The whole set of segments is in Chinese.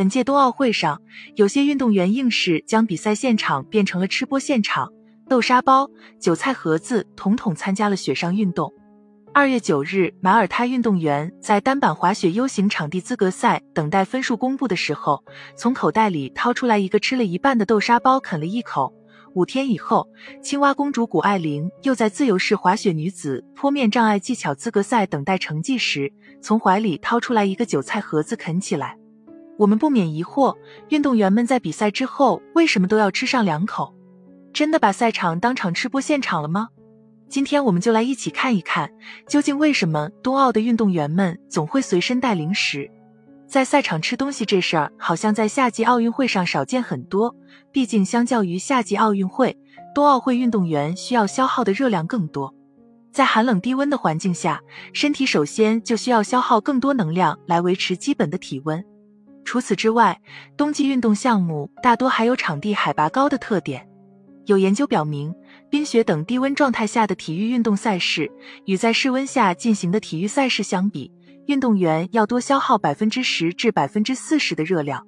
本届冬奥会上，有些运动员硬是将比赛现场变成了吃播现场，豆沙包、韭菜盒子统统参加了雪上运动。二月九日，马耳他运动员在单板滑雪 U 型场地资格赛等待分数公布的时候，从口袋里掏出来一个吃了一半的豆沙包，啃了一口。五天以后，青蛙公主谷爱凌又在自由式滑雪女子坡面障碍技巧资格赛等待成绩时，从怀里掏出来一个韭菜盒子啃起来。我们不免疑惑，运动员们在比赛之后为什么都要吃上两口？真的把赛场当场吃播现场了吗？今天我们就来一起看一看，究竟为什么冬奥的运动员们总会随身带零食？在赛场吃东西这事儿，好像在夏季奥运会上少见很多。毕竟，相较于夏季奥运会，冬奥会运动员需要消耗的热量更多。在寒冷低温的环境下，身体首先就需要消耗更多能量来维持基本的体温。除此之外，冬季运动项目大多还有场地海拔高的特点。有研究表明，冰雪等低温状态下的体育运动赛事，与在室温下进行的体育赛事相比，运动员要多消耗百分之十至百分之四十的热量。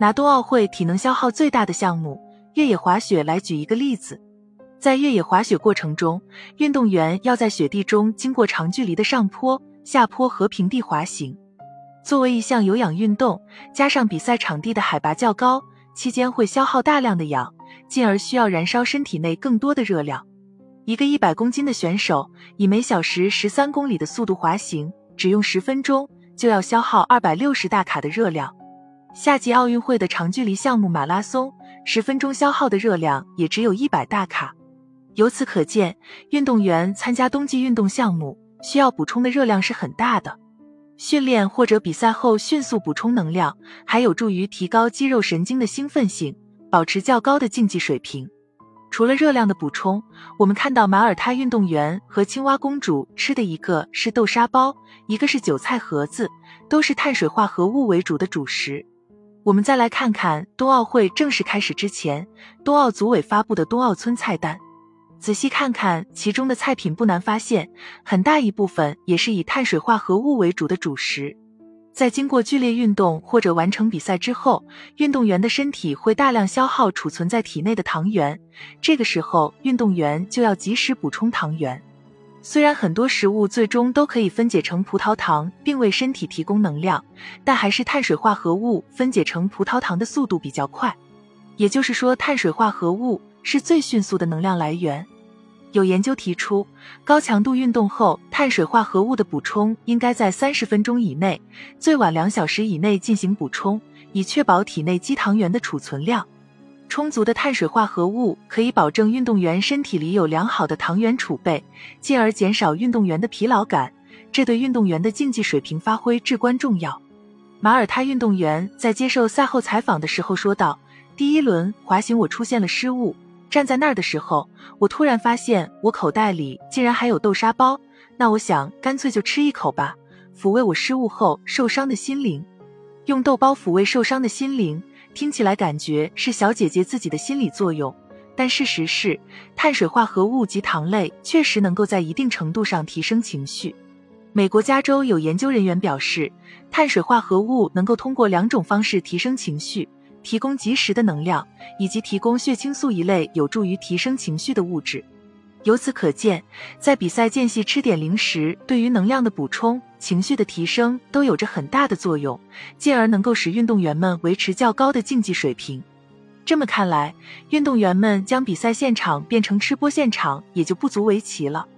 拿冬奥会体能消耗最大的项目越野滑雪来举一个例子，在越野滑雪过程中，运动员要在雪地中经过长距离的上坡、下坡和平地滑行。作为一项有氧运动，加上比赛场地的海拔较高，期间会消耗大量的氧，进而需要燃烧身体内更多的热量。一个一百公斤的选手以每小时十三公里的速度滑行，只用十分钟就要消耗二百六十大卡的热量。夏季奥运会的长距离项目马拉松，十分钟消耗的热量也只有一百大卡。由此可见，运动员参加冬季运动项目需要补充的热量是很大的。训练或者比赛后迅速补充能量，还有助于提高肌肉神经的兴奋性，保持较高的竞技水平。除了热量的补充，我们看到马耳他运动员和青蛙公主吃的一个是豆沙包，一个是韭菜盒子，都是碳水化合物为主的主食。我们再来看看冬奥会正式开始之前，冬奥组委发布的冬奥村菜单。仔细看看其中的菜品，不难发现，很大一部分也是以碳水化合物为主的主食。在经过剧烈运动或者完成比赛之后，运动员的身体会大量消耗储存在体内的糖原，这个时候运动员就要及时补充糖原。虽然很多食物最终都可以分解成葡萄糖，并为身体提供能量，但还是碳水化合物分解成葡萄糖的速度比较快。也就是说，碳水化合物是最迅速的能量来源。有研究提出，高强度运动后，碳水化合物的补充应该在三十分钟以内，最晚两小时以内进行补充，以确保体内肌糖原的储存量。充足的碳水化合物可以保证运动员身体里有良好的糖原储备，进而减少运动员的疲劳感，这对运动员的竞技水平发挥至关重要。马耳他运动员在接受赛后采访的时候说道：“第一轮滑行我出现了失误。”站在那儿的时候，我突然发现我口袋里竟然还有豆沙包，那我想干脆就吃一口吧，抚慰我失误后受伤的心灵。用豆包抚慰受伤的心灵，听起来感觉是小姐姐自己的心理作用，但事实是，碳水化合物及糖类确实能够在一定程度上提升情绪。美国加州有研究人员表示，碳水化合物能够通过两种方式提升情绪。提供及时的能量，以及提供血清素一类有助于提升情绪的物质。由此可见，在比赛间隙吃点零食，对于能量的补充、情绪的提升都有着很大的作用，进而能够使运动员们维持较高的竞技水平。这么看来，运动员们将比赛现场变成吃播现场，也就不足为奇了。